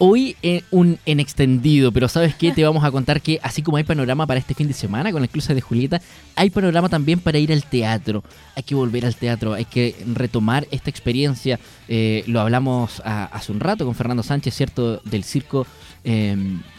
Hoy en un en extendido, pero ¿sabes qué? Te vamos a contar que así como hay panorama para este fin de semana con el Cruce de Julieta, hay panorama también para ir al teatro. Hay que volver al teatro, hay que retomar esta experiencia. Eh, lo hablamos a- hace un rato con Fernando Sánchez, ¿cierto? Del circo, eh,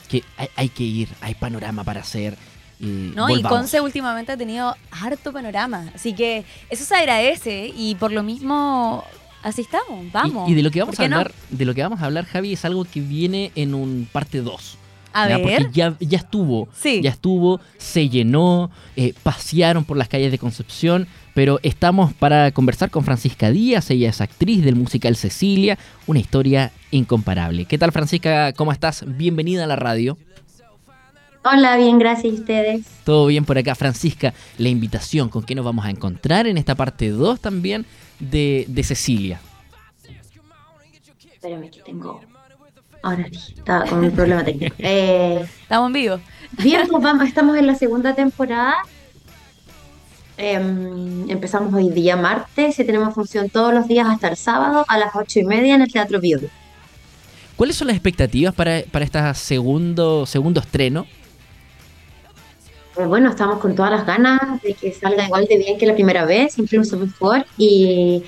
que hay, hay que ir, hay panorama para hacer. y No, y. Conce últimamente ha tenido harto panorama. Así que eso se agradece y por lo mismo así estamos. Vamos. Y, de lo que vamos ¿Por a no? hablar, de lo que vamos a hablar, Javi, es algo que viene en un parte 2. A ver. Porque ya, ya estuvo, Sí. ya estuvo, se llenó, eh, pasearon por las calles de Concepción, pero estamos para conversar con Francisca Díaz, ella es actriz del musical Cecilia, una historia incomparable. ¿Qué tal Francisca? ¿Cómo estás? Bienvenida a la radio. Hola, bien, gracias a ustedes. Todo bien por acá, Francisca. La invitación, ¿con qué nos vamos a encontrar en esta parte 2 también de, de Cecilia? Espérame que tengo. Ahora sí, estaba con un problema técnico. Eh, Estamos en vivo. bien, pues vamos, estamos en la segunda temporada. Em, empezamos hoy día martes y tenemos función todos los días hasta el sábado a las ocho y media en el Teatro Bio. ¿Cuáles son las expectativas para, para este segundo, segundo estreno? Eh, bueno, estamos con todas las ganas de que salga igual de bien que la primera vez, incluso mejor. Y,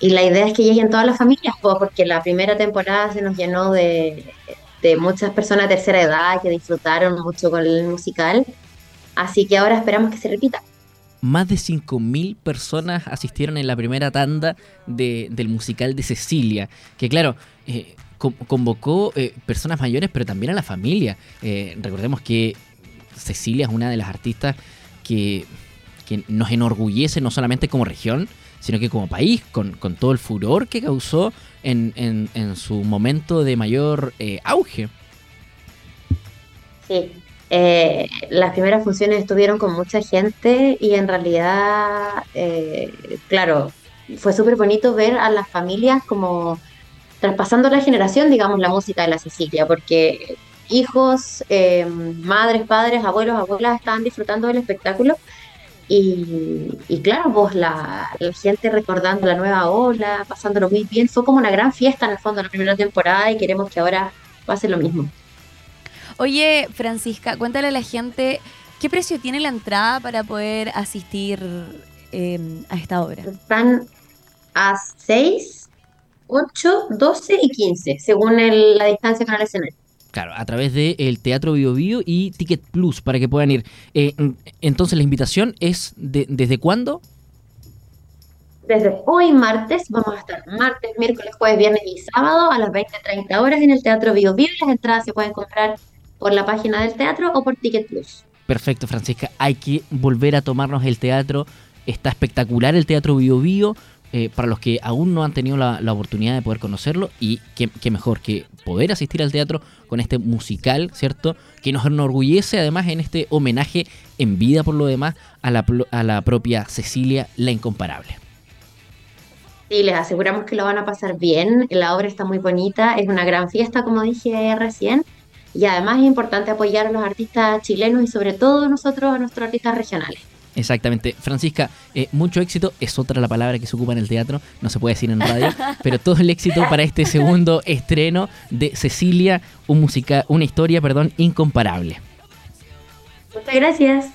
y la idea es que lleguen todas las familias, pues, porque la primera temporada se nos llenó de, de muchas personas de tercera edad que disfrutaron mucho con el musical. Así que ahora esperamos que se repita. Más de 5.000 personas asistieron en la primera tanda de- del musical de Cecilia, que claro, eh, con- convocó eh, personas mayores, pero también a la familia. Eh, recordemos que Cecilia es una de las artistas que, que nos enorgullece no solamente como región, sino que como país, con, con todo el furor que causó en, en- su momento de mayor eh, auge. Sí. Eh, las primeras funciones estuvieron con mucha gente y en realidad, eh, claro, fue súper bonito ver a las familias como traspasando la generación, digamos, la música de la Cecilia, porque hijos, eh, madres, padres, abuelos, abuelas estaban disfrutando del espectáculo y, y claro, pues la, la gente recordando la nueva ola, pasándolo muy bien, fue como una gran fiesta en el fondo de la primera temporada y queremos que ahora pase lo mismo. Oye, Francisca, cuéntale a la gente qué precio tiene la entrada para poder asistir eh, a esta obra. Están a 6, 8, 12 y 15, según el- la distancia con el escenario. Claro, a través del Teatro Bio Bio y Ticket Plus para que puedan ir. Eh, entonces la invitación es de- desde cuándo? Desde hoy martes, vamos a estar martes, miércoles, jueves, viernes y sábado a las 20-30 horas en el Teatro Bio Bio. Las entradas se pueden comprar por la página del teatro o por Ticket Plus. Perfecto, Francisca. Hay que volver a tomarnos el teatro. Está espectacular el Teatro Bio Bio. Eh, para los que aún no han tenido la, oportunidad de poder conocerlo y qué, mejor que poder asistir al teatro con este musical, ¿cierto? Que nos enorgullece además en este homenaje en vida por lo demás a la, a la propia Cecilia la Incomparable. Sí, les aseguramos que lo van a pasar bien. La obra está muy bonita, es una gran fiesta, como dije recién. Y además es importante apoyar a los artistas chilenos y sobre todo nosotros, a nuestros artistas regionales. Exactamente. Francisca, eh, mucho éxito. Es otra la palabra que se ocupa en el teatro, no se puede decir en radio, pero todo el éxito para este segundo estreno de Cecilia, un musica, una historia, perdón, incomparable. Muchas gracias.